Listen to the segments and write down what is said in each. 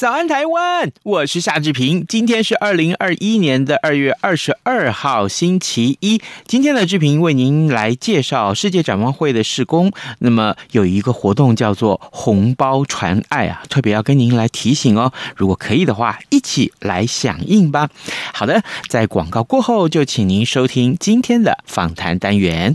早安，台湾！我是夏志平。今天是二零二一年的二月二十二号，星期一。今天的志平为您来介绍世界展望会的事工。那么有一个活动叫做“红包传爱”啊，特别要跟您来提醒哦。如果可以的话，一起来响应吧。好的，在广告过后，就请您收听今天的访谈单元。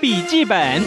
笔记本。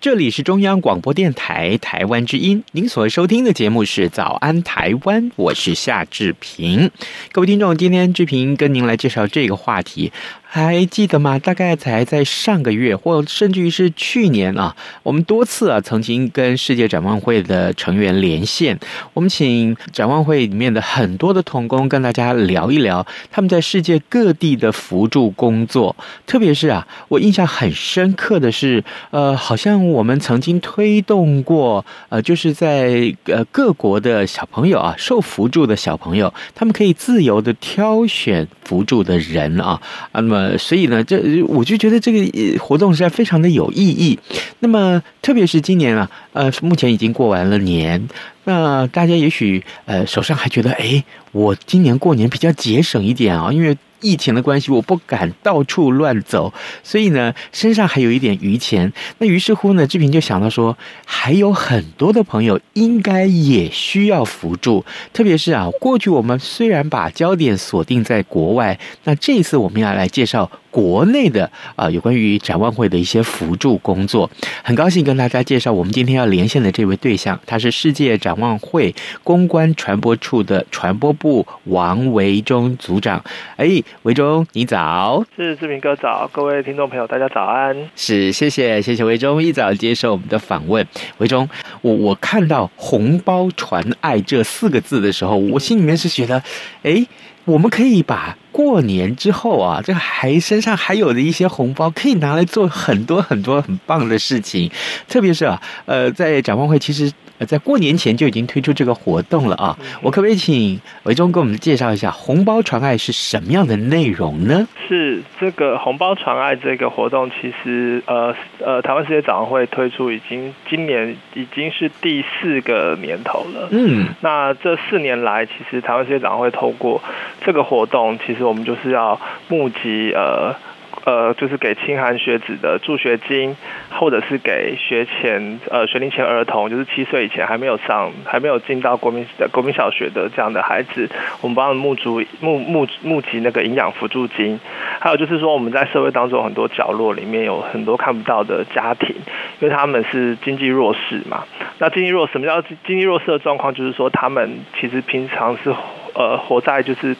这里是中央广播电台台湾之音，您所收听的节目是《早安台湾》，我是夏志平。各位听众，今天志平跟您来介绍这个话题。还记得吗？大概才在上个月，或甚至于是去年啊，我们多次啊曾经跟世界展望会的成员连线，我们请展望会里面的很多的童工跟大家聊一聊他们在世界各地的扶助工作。特别是啊，我印象很深刻的是，呃，好像我们曾经推动过，呃，就是在呃各国的小朋友啊，受扶助的小朋友，他们可以自由的挑选扶助的人啊，那么。呃，所以呢，这我就觉得这个活动实在非常的有意义。那么，特别是今年啊，呃，目前已经过完了年，那大家也许呃手上还觉得，哎，我今年过年比较节省一点啊，因为。疫情的关系，我不敢到处乱走，所以呢，身上还有一点余钱。那于是乎呢，志平就想到说，还有很多的朋友应该也需要扶助。特别是啊，过去我们虽然把焦点锁定在国外，那这一次我们要来介绍国内的啊、呃，有关于展望会的一些辅助工作。很高兴跟大家介绍我们今天要连线的这位对象，他是世界展望会公关传播处的传播部王维忠组长。哎。维忠，你早，是志明哥早，各位听众朋友，大家早安。是，谢谢，谢谢维忠一早接受我们的访问。维忠，我我看到“红包传爱”这四个字的时候，我心里面是觉得，哎，我们可以把过年之后啊，这还身上还有的一些红包，可以拿来做很多很多很棒的事情。特别是啊，呃，在展望会其实呃。在过年前就已经推出这个活动了啊！我可不可以请维忠给我们介绍一下“红包传爱”是什么样的内容呢？是这个“红包传爱”这个活动，其实呃呃，台湾世界展望会推出已经今年已经是第四个年头了。嗯，那这四年来，其实台湾世界展望会透过这个活动，其实我们就是要募集呃。呃，就是给清寒学子的助学金，或者是给学前呃学龄前儿童，就是七岁以前还没有上、还没有进到国民的国民小学的这样的孩子，我们帮他们募足募募募集那个营养辅助金。还有就是说，我们在社会当中很多角落里面有很多看不到的家庭，因为他们是经济弱势嘛。那经济弱，什么叫经济弱势的状况？就是说他们其实平常是呃活在就是。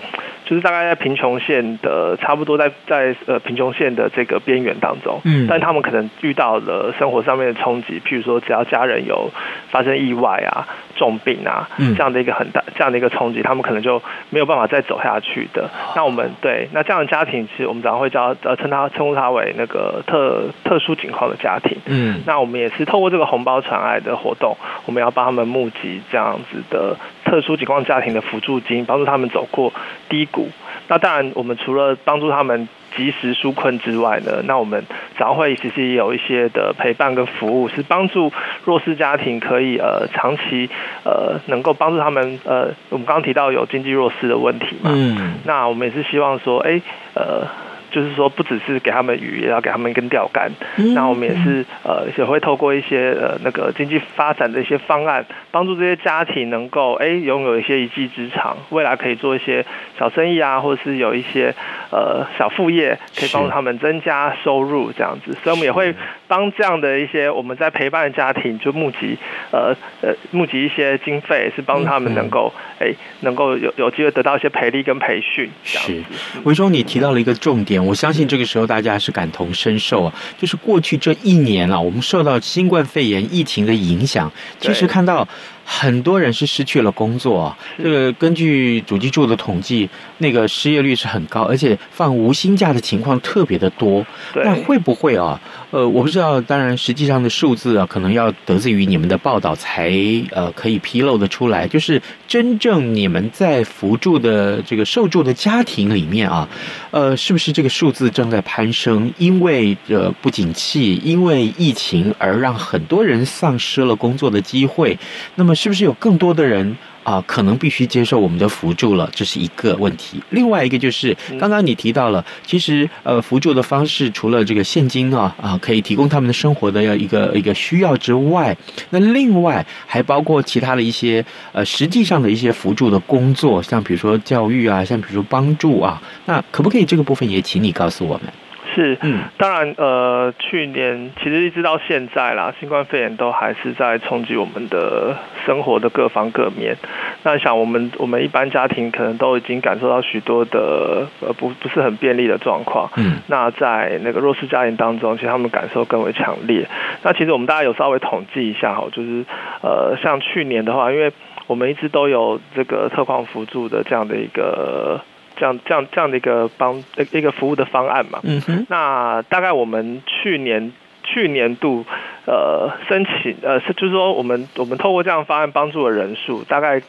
就是大概在贫穷线的差不多在在呃贫穷线的这个边缘当中，嗯，但他们可能遇到了生活上面的冲击，譬如说只要家人有发生意外啊、重病啊，嗯，这样的一个很大这样的一个冲击，他们可能就没有办法再走下去的。那我们对那这样的家庭，其实我们常常会叫呃称他称呼他为那个特特殊情况的家庭，嗯，那我们也是透过这个红包传爱的活动，我们要帮他们募集这样子的特殊情况家庭的辅助金，帮助他们走过低谷。那当然，我们除了帮助他们及时纾困之外呢，那我们早上会其实也有一些的陪伴跟服务，是帮助弱势家庭可以呃长期呃能够帮助他们呃，我们刚刚提到有经济弱势的问题嘛，嗯，那我们也是希望说，哎呃。就是说，不只是给他们鱼，也要给他们一根钓竿。嗯、那我们也是呃，也会透过一些呃那个经济发展的一些方案，帮助这些家庭能够哎拥有一些一技之长，未来可以做一些小生意啊，或者是有一些呃小副业，可以帮助他们增加收入这样子。所以我们也会帮这样的一些我们在陪伴的家庭，就募集呃呃募集一些经费，是帮他们能够哎、嗯、能够有有机会得到一些培力跟培训。这样子。维中，你提到了一个重点。我相信这个时候大家是感同身受啊，就是过去这一年啊，我们受到新冠肺炎疫情的影响，其实看到。很多人是失去了工作，这个根据主计处的统计，那个失业率是很高，而且放无薪假的情况特别的多。那会不会啊？呃，我不知道，当然实际上的数字啊，可能要得自于你们的报道才呃可以披露的出来。就是真正你们在扶助的这个受助的家庭里面啊，呃，是不是这个数字正在攀升？因为呃不景气，因为疫情而让很多人丧失了工作的机会。那么。是不是有更多的人啊、可能必须接受我们的扶助了？这是一个问题。另外一个就是，刚刚你提到了，其实呃，扶助的方式除了这个现金啊啊，可以提供他们的生活的一个一个需要之外，那另外还包括其他的一些呃，实际上的一些扶助的工作，像比如说教育啊，像比如说帮助啊，那可不可以这个部分也请你告诉我们？是，嗯，当然，呃，去年其实一直到现在啦，新冠肺炎都还是在冲击我们的生活的各方各面。那想我们我们一般家庭可能都已经感受到许多的呃不不是很便利的状况。嗯，那在那个弱势家庭当中，其实他们感受更为强烈。那其实我们大家有稍微统计一下哈，就是呃，像去年的话，因为我们一直都有这个特况辅助的这样的一个。这样这样这样的一个帮一个服务的方案嘛，嗯哼，那大概我们去年去年度呃申请呃是就是说我们我们透过这样的方案帮助的人数，大概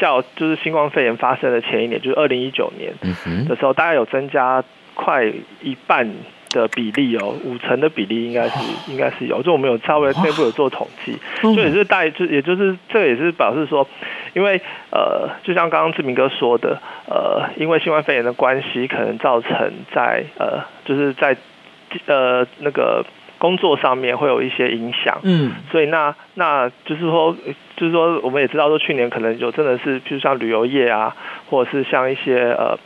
较就是新冠肺炎发生的前一年，就是二零一九年的时候，大概有增加快一半的比例哦，五成的比例应该是应该是有，就我们有稍微内部有做统计，就也是大就也就是这个也是表示说。因为呃，就像刚刚志明哥说的，呃，因为新冠肺炎的关系，可能造成在呃，就是在呃那个工作上面会有一些影响。嗯，所以那那就是说，就是说，我们也知道说，去年可能有真的是，譬如像旅游业啊，或者是像一些呃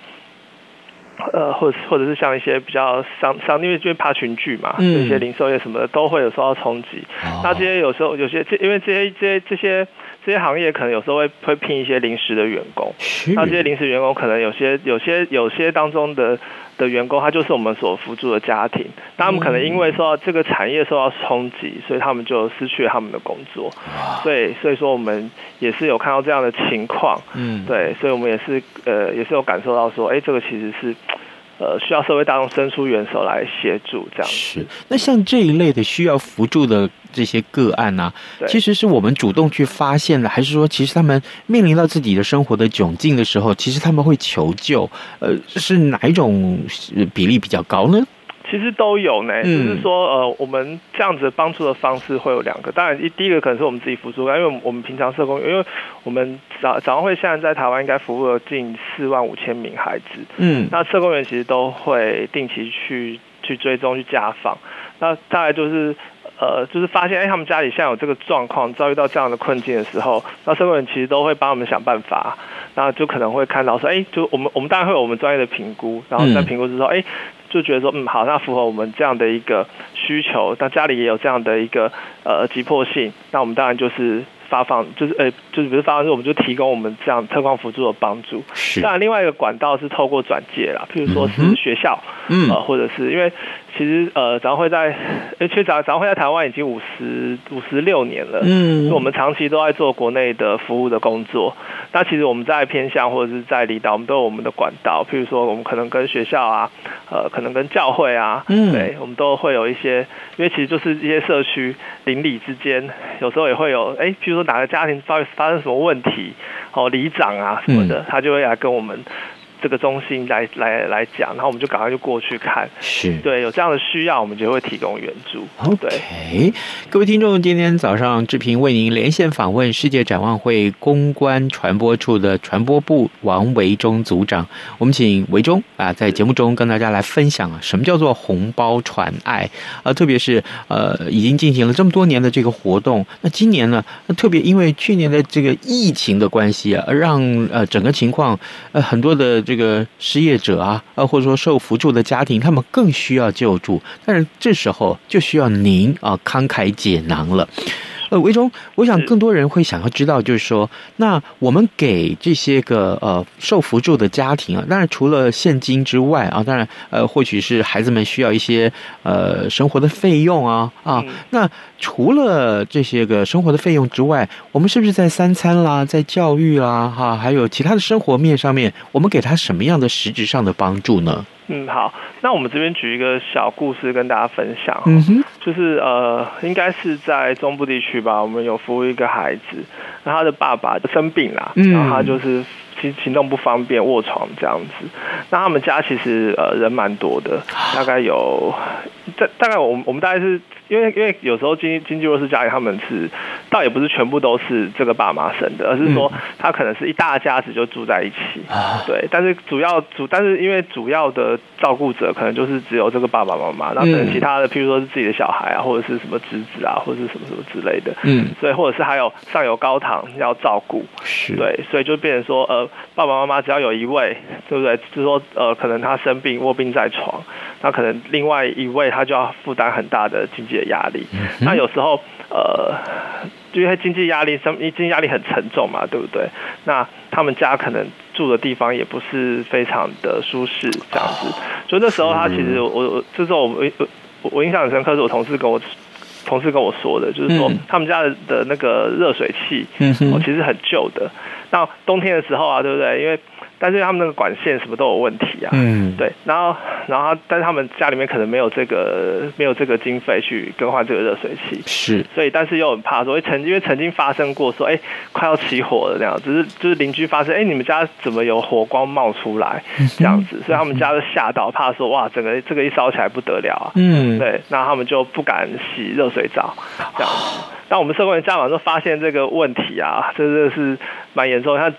呃，或者或者是像一些比较商商，因为因为爬群聚嘛，嗯、这些零售业什么的都会有受到冲击。哦、那这些有时候有些这因为这些这些这些。这些行业可能有时候会会聘一些临时的员工，那这些临时员工可能有些有些有些当中的的员工，他就是我们所扶助的家庭，那他们可能因为受到这个产业受到冲击，所以他们就失去了他们的工作，所以，所以说我们也是有看到这样的情况，嗯，对，所以我们也是呃也是有感受到说，哎，这个其实是。呃，需要社会大众伸出援手来协助，这样是。那像这一类的需要扶助的这些个案呢、啊，其实是我们主动去发现的，还是说，其实他们面临到自己的生活的窘境的时候，其实他们会求救？呃，是哪一种比例比较高呢？其实都有呢，就是说，呃，我们这样子帮助的方式会有两个。当然，一第一个可能是我们自己辅助，因为我们平常社工，因为我们早早上会现在在台湾应该服务了近四万五千名孩子。嗯，那社工员其实都会定期去去追踪去家访。那大概就是，呃，就是发现哎，他们家里现在有这个状况，遭遇到这样的困境的时候，那社工员其实都会帮我们想办法。那就可能会看到说，哎，就我们我们当然会有我们专业的评估，然后在评估之后，哎。就觉得说，嗯，好，那符合我们这样的一个需求，那家里也有这样的一个呃急迫性，那我们当然就是发放，就是呃，就是比如发放，我们就提供我们这样特光辅助的帮助。是。当然，另外一个管道是透过转介啦，譬如说是学校，嗯，呃，或者是因为。其实呃，展会在，其实展展会在台湾已经五十五十六年了。嗯，我们长期都在做国内的服务的工作。那其实我们在偏向或者是在离岛，我们都有我们的管道。譬如说，我们可能跟学校啊，呃，可能跟教会啊，嗯，对，我们都会有一些，因为其实就是一些社区邻里之间，有时候也会有，哎，譬如说哪个家庭发发生什么问题，哦，里长啊什么的，嗯，他就会来跟我们。这个中心来来来讲，然后我们就赶快就过去看，是对有这样的需要，我们就会提供援助。OK，各位听众，今天早上志平为您连线访问世界展望会公关传播处的传播部王维忠组长，我们请维忠啊，在节目中跟大家来分享啊，什么叫做红包传爱啊，特别是呃，已经进行了这么多年的这个活动，那今年呢，特别因为去年的这个疫情的关系啊，而让呃整个情况呃很多的。这个失业者啊，啊，或者说受扶助的家庭，他们更需要救助，但是这时候就需要您啊慷慨解囊了。呃，维中，我想更多人会想要知道，就是说，那我们给这些个呃受扶助的家庭啊，当然除了现金之外啊，当然呃，或许是孩子们需要一些呃生活的费用啊啊，那除了这些个生活的费用之外，我们是不是在三餐啦，在教育啦，哈，还有其他的生活面上面，我们给他什么样的实质上的帮助呢？嗯，好，那我们这边举一个小故事跟大家分享。嗯哼，就是呃，应该是在中部地区吧，我们有服务一个孩子，那他的爸爸生病了，然后他就是其实行动不方便，卧床这样子。那他们家其实呃人蛮多的，大概有大大概我们我们大概是。因为因为有时候经经济弱势家庭他们是倒也不是全部都是这个爸妈生的，而是说他可能是一大家子就住在一起，对。但是主要主但是因为主要的照顾者可能就是只有这个爸爸妈妈，那可能其他的譬如说是自己的小孩啊，或者是什么侄子啊，或者是什么什么之类的，嗯。所以或者是还有上有高堂要照顾，是对，所以就变成说呃爸爸妈妈只要有一位，对不对？就是说呃可能他生病卧病在床，那可能另外一位他就要负担很大的经济的。压力，那有时候呃，因为经济压力，生经济压力很沉重嘛，对不对？那他们家可能住的地方也不是非常的舒适，这样子。所以那时候他其实我我这时候我我我印象很深刻，是我同事跟我同事跟我说的，就是说他们家的的那个热水器，嗯，其实很旧的。那冬天的时候啊，对不对？因为但是他们那个管线什么都有问题啊，嗯，对，然后然后但是他们家里面可能没有这个没有这个经费去更换这个热水器，是，所以但是又很怕说，曾因为曾经发生过说，哎，快要起火了那样，只是就是邻居发生，哎，你们家怎么有火光冒出来这样子，所以他们家就吓到，怕说哇，整个这个一烧起来不得了啊，嗯，对，那他们就不敢洗热水澡这样子。当我们社工员家长就发现这个问题啊，真的是蛮严重，他。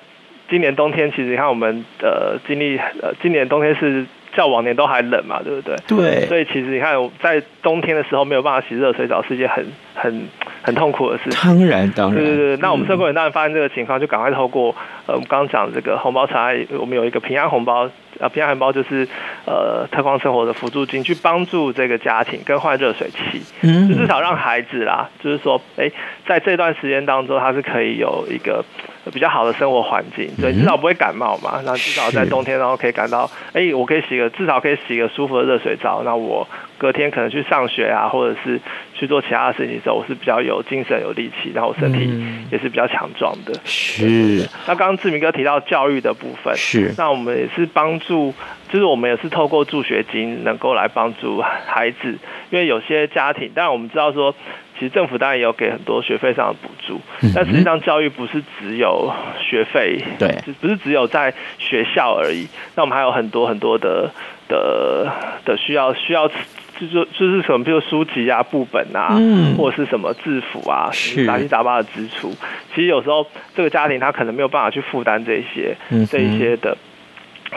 今年冬天，其实你看我们呃经历呃，今年冬天是较往年都还冷嘛，对不对？对。所以其实你看，在冬天的时候没有办法洗热水澡，是一件很很很痛苦的事情。当然，当然。对对对。那我们社工员当然发现这个情况，就赶快透过呃我们刚刚讲这个红包传爱，我们有一个平安红包。啊，平安红包就是呃特光生活的辅助金，去帮助这个家庭更换热水器，嗯，就至少让孩子啦，就是说，哎，在这段时间当中，他是可以有一个比较好的生活环境，对，至少不会感冒嘛。那至少在冬天，然后可以感到，哎，我可以洗个，至少可以洗个舒服的热水澡。那我隔天可能去上学啊，或者是去做其他的事情的时候，我是比较有精神、有力气，然后我身体也是比较强壮的。是。那刚刚志明哥提到教育的部分，是。那我们也是帮助，就是我们也是透过助学金能够来帮助孩子，因为有些家庭，当然我们知道说，其实政府当然也有给很多学费上的补助，但实际上教育不是只有学费，对，不是只有在学校而已。那我们还有很多很多的的的需要需要。就是就是什么，比如书籍啊、部本啊，嗯、或者是什么制服啊，杂七杂八的支出。其实有时候这个家庭他可能没有办法去负担这些、嗯、这一些的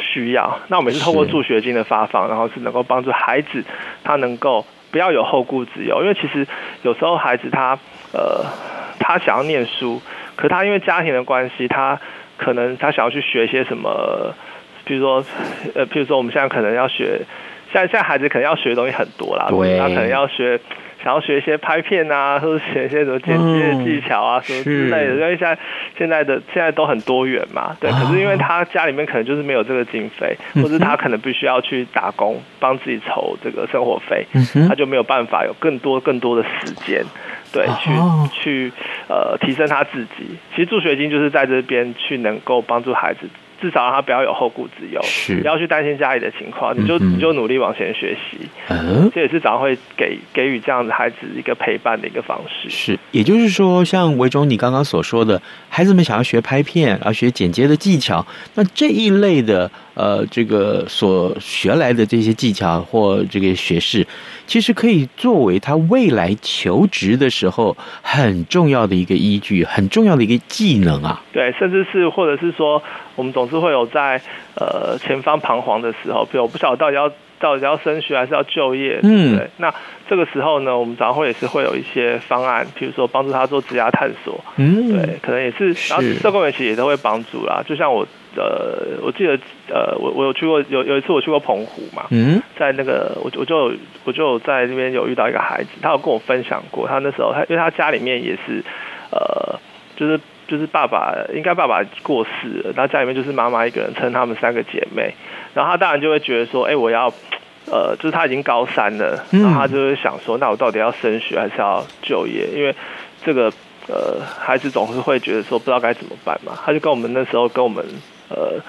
需要。那我们是透过助学金的发放，然后是能够帮助孩子他能够不要有后顾之忧。因为其实有时候孩子他呃他想要念书，可他因为家庭的关系，他可能他想要去学一些什么，比如说呃，比如说我们现在可能要学。现在现在孩子可能要学的东西很多啦，他可能要学，想要学一些拍片啊，或者学一些什么剪辑的技巧啊，什么之类的。因为现在现在的现在都很多元嘛，对。可是因为他家里面可能就是没有这个经费，或者他可能必须要去打工帮自己筹这个生活费，他就没有办法有更多更多的时间，对，去去呃提升他自己。其实助学金就是在这边去能够帮助孩子。至少让他不要有后顾之忧，是不要去担心家里的情况，你就、嗯、你就努力往前学习。嗯，这也是早会给给予这样的孩子一个陪伴的一个方式。是，也就是说，像维中你刚刚所说的，孩子们想要学拍片，要学剪接的技巧，那这一类的。呃，这个所学来的这些技巧或这个学识，其实可以作为他未来求职的时候很重要的一个依据，很重要的一个技能啊。对，甚至是或者是说，我们总是会有在呃前方彷徨的时候，比如我不晓得到底要到底要升学还是要就业，嗯，对。那这个时候呢，我们早会也是会有一些方案，比如说帮助他做职涯探索，嗯，对，可能也是，然后社工员其实也都会帮助啦，就像我。呃，我记得，呃，我我有去过，有有一次我去过澎湖嘛，嗯，在那个我我就我就在那边有遇到一个孩子，他有跟我分享过，他那时候他因为他家里面也是，呃，就是就是爸爸应该爸爸过世了，他家里面就是妈妈一个人撑他们三个姐妹，然后他当然就会觉得说，哎，我要，呃，就是他已经高三了，然后他就会想说，那我到底要升学还是要就业？因为这个呃孩子总是会觉得说不知道该怎么办嘛，他就跟我们那时候跟我们。呃，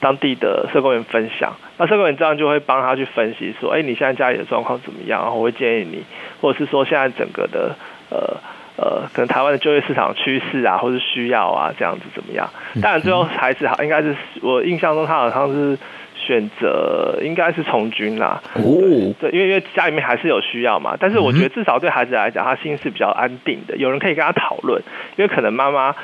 当地的社工员分享，那社工员这样就会帮他去分析说，哎，你现在家里的状况怎么样？然后我会建议你，或者是说现在整个的呃呃，可能台湾的就业市场趋势啊，或是需要啊，这样子怎么样？当然最后还是好，应该是我印象中他好像是选择应该是从军啦。哦，对，因为因为家里面还是有需要嘛。但是我觉得至少对孩子来讲，他心是比较安定的，有人可以跟他讨论，因为可能妈妈。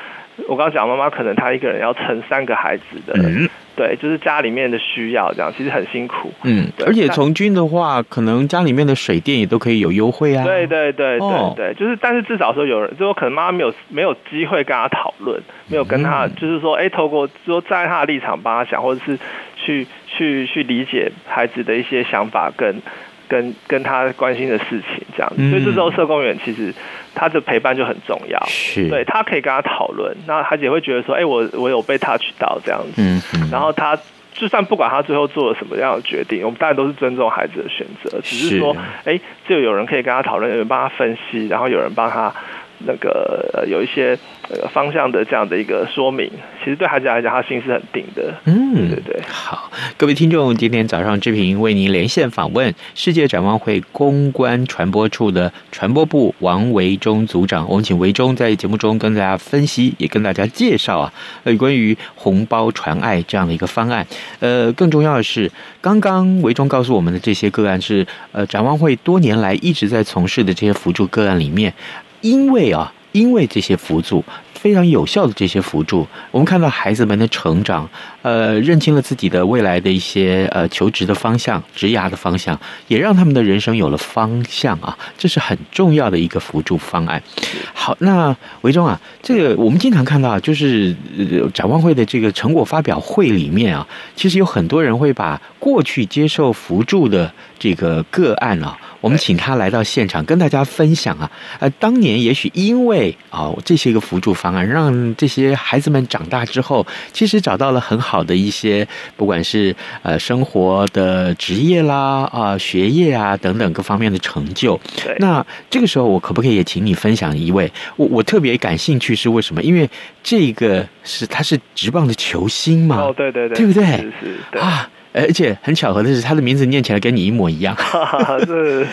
我刚刚讲，妈妈可能她一个人要撑三个孩子的，嗯，对，就是家里面的需要这样，其实很辛苦。嗯，而且从军的话，可能家里面的水电也都可以有优惠啊。对对对对对，就是，但是至少说有人，就说可能妈妈没有没有机会跟他讨论，没有跟他，就是说，哎，透过说站在他的立场帮他想，或者是去去去理解孩子的一些想法跟跟跟他关心的事情这样子，所以这时候社工员其实。他的陪伴就很重要，是。对他可以跟他讨论，那孩子也会觉得说，哎、欸，我我有被 touch 到这样子，嗯嗯，然后他就算不管他最后做了什么样的决定，我们当然都是尊重孩子的选择，只是说，哎、欸，就有人可以跟他讨论，有人帮他分析，然后有人帮他。那个呃，有一些呃方向的这样的一个说明，其实对孩子来讲，他心是很定的。嗯，对对对。好，各位听众，今天早上志平为您连线访问世界展望会公关传播处的传播部王维忠组长。我们请维忠在节目中跟大家分析，也跟大家介绍啊，呃，关于红包传爱这样的一个方案。呃，更重要的是，刚刚维忠告诉我们的这些个案是呃展望会多年来一直在从事的这些辅助个案里面。因为啊，因为这些辅助非常有效的这些辅助，我们看到孩子们的成长，呃，认清了自己的未来的一些呃求职的方向、职涯的方向，也让他们的人生有了方向啊，这是很重要的一个辅助方案。好，那维中啊，这个我们经常看到，就是呃展望会的这个成果发表会里面啊，其实有很多人会把过去接受辅助的这个个案啊。我们请他来到现场，跟大家分享啊，呃，当年也许因为啊、哦、这些个辅助方案，让这些孩子们长大之后，其实找到了很好的一些，不管是呃生活的职业啦啊、呃、学业啊等等各方面的成就。那这个时候，我可不可以也请你分享一位？我我特别感兴趣是为什么？因为这个是他是职棒的球星嘛？哦，对对对，对不对？是是对啊。而且很巧合的是，他的名字念起来跟你一模一样，是，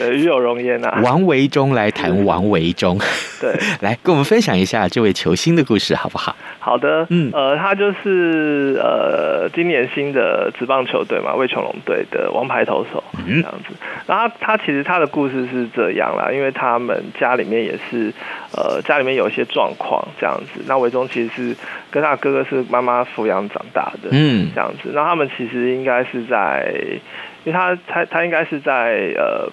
与有荣焉呐。王维忠来谈王维忠，对，来跟我们分享一下这位球星的故事，好不好？好的，嗯，呃，他就是呃，今年新的职棒球队嘛，魏琼龙队的王牌投手，嗯，这样子。然后他，他其实他的故事是这样啦，因为他们家里面也是，呃，家里面有一些状况这样子。那维中其实是跟他哥哥是妈妈抚养长大的，嗯，这样子。那他们其实应该是在，因为他他他应该是在呃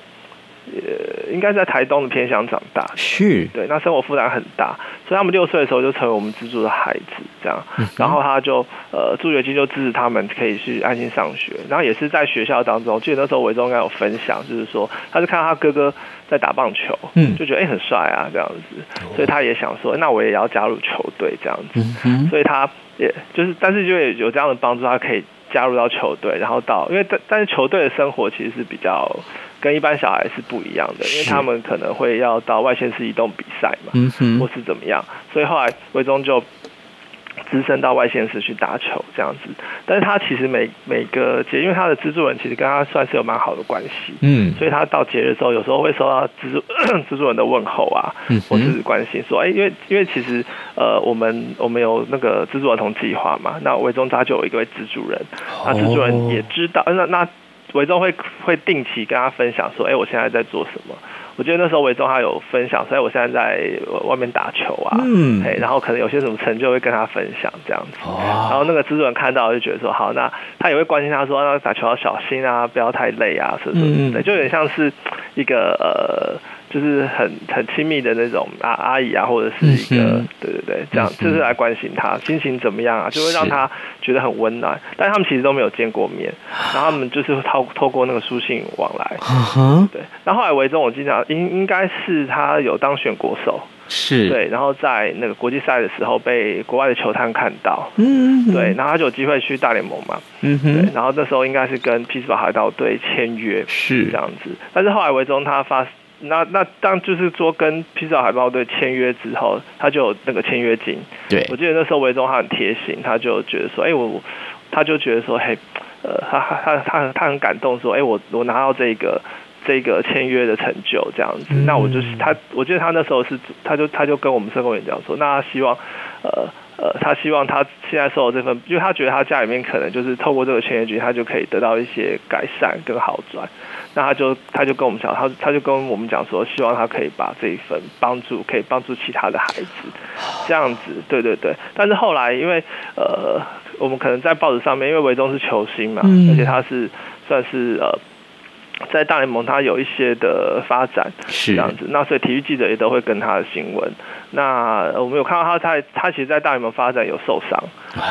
呃，应该在台东的偏乡长大，是。对，那生活负担很大，所以他们六岁的时候就成为我们资助的孩子，这样，嗯、然后他就呃助学金就支持他们可以去安心上学，然后也是在学校当中，记得那时候伟忠应该有分享，就是说他就看到他哥哥在打棒球，嗯，就觉得哎、欸、很帅啊这样子，所以他也想说，那我也要加入球队这样子，嗯、所以他也就是，但是就有这样的帮助，他可以。加入到球队，然后到，因为但但是球队的生活其实是比较跟一般小孩是不一样的，因为他们可能会要到外线市移动比赛嘛，或是怎么样，所以后来魏忠就。资深到外县市去打球这样子，但是他其实每每个节，因为他的资助人其实跟他算是有蛮好的关系，嗯，所以他到节日的时候，有时候会收到资助资助人的问候啊，嗯，或是关心说，哎，因为因为其实呃，我们我们有那个资助儿童计划嘛，那维中他就有一个资助人，那资助人也知道，那那维中会会定期跟他分享说，哎，我现在在做什么。我觉得那时候维中他有分享，所以我现在在外面打球啊，嗯，然后可能有些什么成就会跟他分享这样子，哦、然后那个资助人看到就觉得说好，那他也会关心他说，那打球要小心啊，不要太累啊，是不是？嗯，对，就有点像是一个呃。就是很很亲密的那种阿阿姨啊，或者是一个、嗯、对对对，这样就是来关心他心情怎么样啊，就会让他觉得很温暖。但他们其实都没有见过面，然后他们就是透透过那个书信往来。嗯、对，然后后来维中我经常应应该是他有当选国手，是。对，然后在那个国际赛的时候被国外的球探看到，嗯，对，然后他就有机会去大联盟嘛，嗯哼，对，然后那时候应该是跟匹兹堡海盗队签约，是。这样子。但是后来维中他发。那那当就是说跟披萨海豹队签约之后，他就有那个签约金。对，我记得那时候维中他很贴心，他就觉得说，哎、欸、我，他就觉得说，嘿，呃，他他他很他很感动，说，哎、欸、我我拿到这个这个签约的成就这样子，嗯、那我就是他，我记得他那时候是，他就他就跟我们社工员讲说，那他希望，呃。呃，他希望他现在收的这份，因为他觉得他家里面可能就是透过这个签约金，他就可以得到一些改善跟好转。那他就他就跟我们讲，他他就跟我们讲说，希望他可以把这一份帮助，可以帮助其他的孩子，这样子，对对对。但是后来，因为呃，我们可能在报纸上面，因为维中是球星嘛，而且他是算是呃。在大联盟，他有一些的发展是这样子，那所以体育记者也都会跟他的新闻。那我们有看到他在，他其实，在大联盟发展有受伤，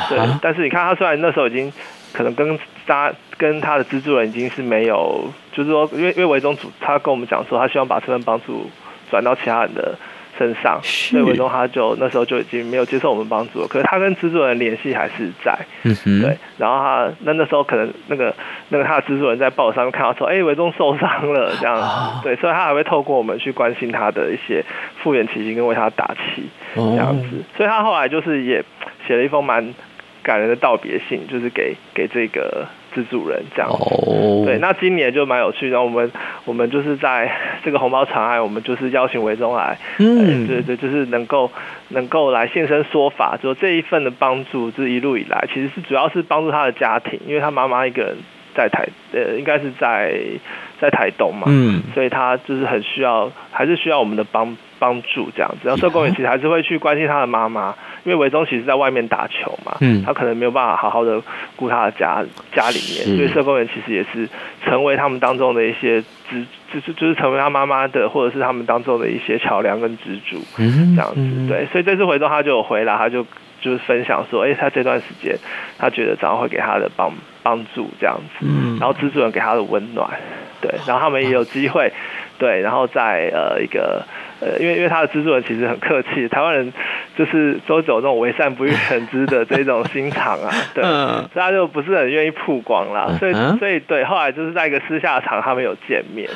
对。但是你看他虽然那时候已经可能跟他跟他的资助人已经是没有，就是说，因为因为维宗主他跟我们讲说，他希望把这份帮助转到其他人的。身上，所以文中他就那时候就已经没有接受我们帮助了。可是他跟资助人联系还是在，嗯，对。然后他那那时候可能那个那个他的资助人在报纸上面看到说，哎、欸，维中受伤了这样子，对。所以他还会透过我们去关心他的一些复原情形，跟为他打气这样子。所以他后来就是也写了一封蛮感人的道别信，就是给给这个。资助人这样，oh. 对，那今年就蛮有趣的。我们我们就是在这个红包长爱，我们就是邀请维中来，嗯，对对，就是能够能够来现身说法，就这一份的帮助，这一路以来，其实是主要是帮助他的家庭，因为他妈妈一个人在台，呃，应该是在在台东嘛，嗯，所以他就是很需要，还是需要我们的帮帮助这样子。然后社工也其实还是会去关心他的妈妈。因为维中其实在外面打球嘛，嗯，他可能没有办法好好的顾他的家家里面，所以社工员其实也是成为他们当中的一些支，就是就是成为他妈妈的，或者是他们当中的一些桥梁跟支柱，嗯，这样子，对，所以这次回中他就有回来，他就就是分享说，哎，他这段时间他觉得长老会给他的帮帮助这样子，嗯，然后资助人给他的温暖，对，然后他们也有机会，对，然后在呃一个。呃，因为因为他的资助人其实很客气，台湾人就是周九这种为善不欲人知的这种心肠啊，对，所以他就不是很愿意曝光啦，所以所以对，后来就是在一个私下场，他们有见面，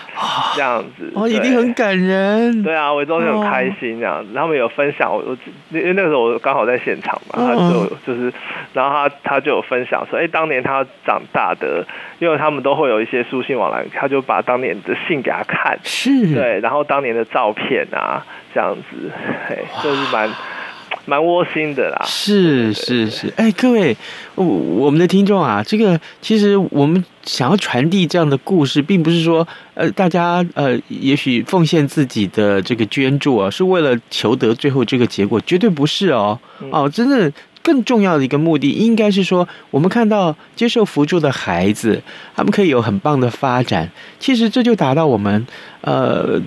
这样子，哦，一定很感人，对啊，维中就很开心这样子，他们有分享，我我因为那个时候我刚好在现场嘛，他就就是，然后他他就有分享说，哎，当年他长大的，因为他们都会有一些书信往来，他就把当年的信给他看，是，对，然后当年的照片。啊，这样子，嘿，就是蛮蛮窝心的啦。是是是，哎，各位，我我们的听众啊，这个其实我们想要传递这样的故事，并不是说，呃，大家呃，也许奉献自己的这个捐助啊，是为了求得最后这个结果，绝对不是哦。哦，真的。更重要的一个目的，应该是说，我们看到接受辅助的孩子，他们可以有很棒的发展。其实这就达到我们呃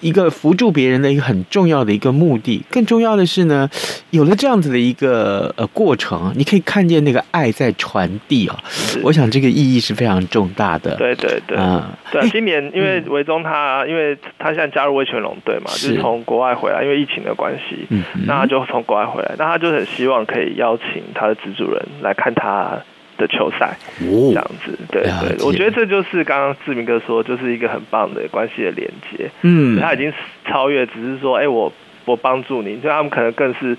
一个辅助别人的一个很重要的一个目的。更重要的是呢，有了这样子的一个呃过程，你可以看见那个爱在传递啊。我想这个意义是非常重大的。对对对，嗯，对。今年因为维宗他，因为他现在加入威权龙队嘛，就是从国外回来，因为疫情的关系，嗯，那他就从国外回来，那他就很希望可以。邀请他的资助人来看他的球赛，这样子，对对，我觉得这就是刚刚志明哥说，就是一个很棒的关系的连接。嗯，他已经超越，只是说，哎，我我帮助你，就他们可能更是。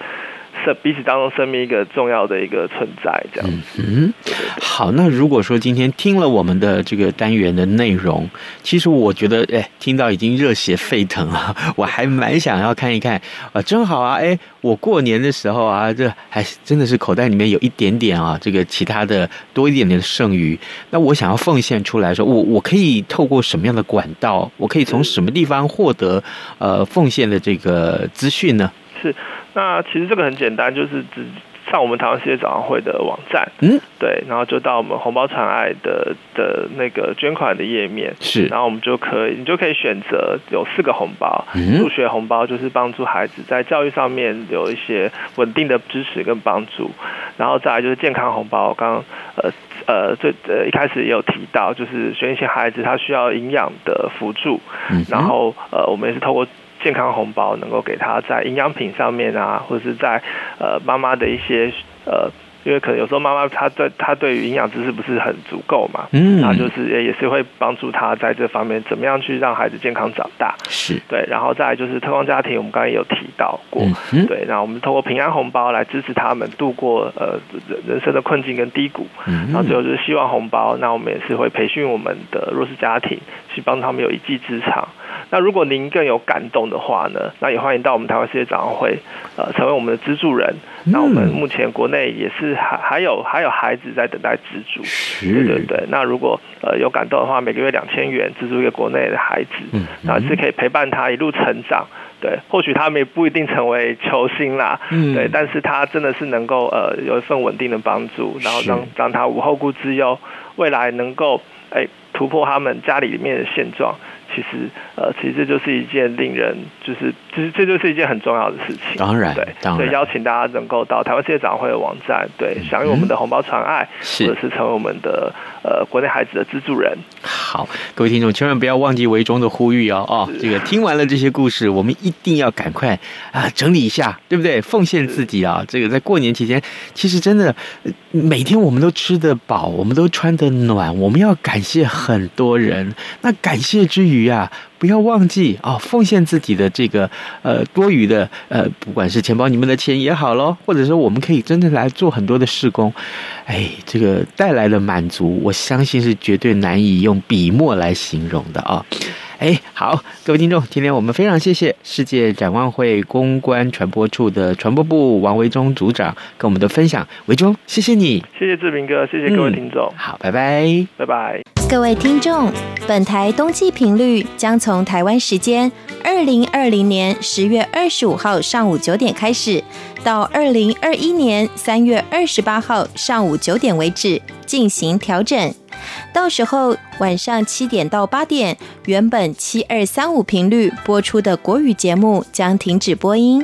是彼此当中生命一个重要的一个存在，这样。嗯，好。那如果说今天听了我们的这个单元的内容，其实我觉得，哎，听到已经热血沸腾了！我还蛮想要看一看啊，正好啊，哎，我过年的时候啊，这还真的是口袋里面有一点点啊，这个其他的多一点点的剩余。那我想要奉献出来说，我我可以透过什么样的管道，我可以从什么地方获得呃奉献的这个资讯呢？是。那其实这个很简单，就是只上我们台湾世界早上会的网站，嗯，对，然后就到我们红包传爱的的那个捐款的页面，是，然后我们就可以，你就可以选择有四个红包，嗯，助学红包就是帮助孩子在教育上面有一些稳定的支持跟帮助，然后再来就是健康红包，刚刚呃呃最呃一开始也有提到，就是选一些孩子他需要营养的辅助，嗯，然后呃我们也是透过。健康红包能够给他在营养品上面啊，或者是在呃妈妈的一些呃，因为可能有时候妈妈她对她对于营养知识不是很足够嘛，嗯，那就是也也是会帮助他在这方面怎么样去让孩子健康长大，是。对，然后再来就是特光家庭，我们刚才也有提到过，嗯、对，然后我们通过平安红包来支持他们度过呃人生的困境跟低谷，嗯，然后最后就是希望红包，那我们也是会培训我们的弱势家庭，去帮他们有一技之长。那如果您更有感动的话呢，那也欢迎到我们台湾世界早上会，呃，成为我们的资助人。那我们目前国内也是还还有还有孩子在等待资助，对对对。那如果呃有感动的话，每个月两千元资助一个国内的孩子，嗯，然后是可以陪伴他一路成长。对，或许他们也不一定成为球星啦，嗯，对，但是他真的是能够呃有一份稳定的帮助，然后让让他无后顾之忧，未来能够哎突破他们家里里面的现状。其实，呃，其实这就是一件令人，就是，其实这就是一件很重要的事情。当然，对，当然，所以邀请大家能够到台湾世界早上会的网站，对，响应我们的红包传爱，或者是成为我们的呃国内孩子的资助人。好，各位听众千万不要忘记维中的呼吁哦哦，这个听完了这些故事，我们一定要赶快啊整理一下，对不对？奉献自己啊，这个在过年期间，其实真的每天我们都吃得饱，我们都穿得暖，我们要感谢很多人。那感谢之余啊，不要忘记啊、哦，奉献自己的这个呃多余的呃，不管是钱包里面的钱也好喽，或者说我们可以真的来做很多的事工，哎，这个带来的满足，我相信是绝对难以用笔墨来形容的啊、哦！哎，好，各位听众，今天我们非常谢谢世界展望会公关传播处的传播部王维忠组长跟我们的分享，维忠，谢谢你，谢谢志明哥，谢谢各位听众，嗯、好，拜拜，拜拜，各位听众，本台冬季频率将从台湾时间二零二零年十月二十五号上午九点开始，到二零二一年三月二十八号上午九点为止进行调整。到时候晚上七点到八点，原本七二三五频率播出的国语节目将停止播音。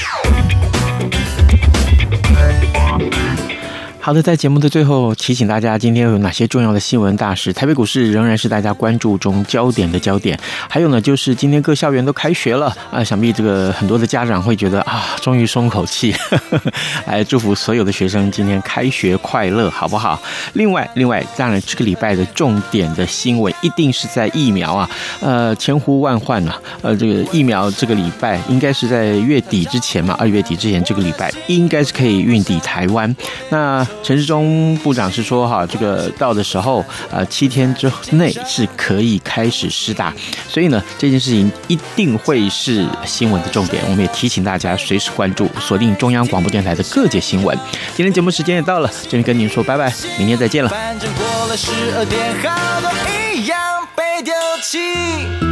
好的，在节目的最后提醒大家，今天有哪些重要的新闻大事？台北股市仍然是大家关注中焦点的焦点。还有呢，就是今天各校园都开学了啊，想必这个很多的家长会觉得啊，终于松口气。来祝福所有的学生今天开学快乐，好不好？另外，另外，当然这个礼拜的重点的新闻一定是在疫苗啊，呃，千呼万唤啊，呃，这个疫苗这个礼拜应该是在月底之前嘛，二月底之前这个礼拜应该是可以运抵台湾。那陈时中部长是说，哈，这个到的时候，呃，七天之内是可以开始施打，所以呢，这件事情一定会是新闻的重点。我们也提醒大家随时关注，锁定中央广播电台的各界新闻。今天节目时间也到了，这边跟您说拜拜，明天再见了。反正过了十二点，好多一样被丢弃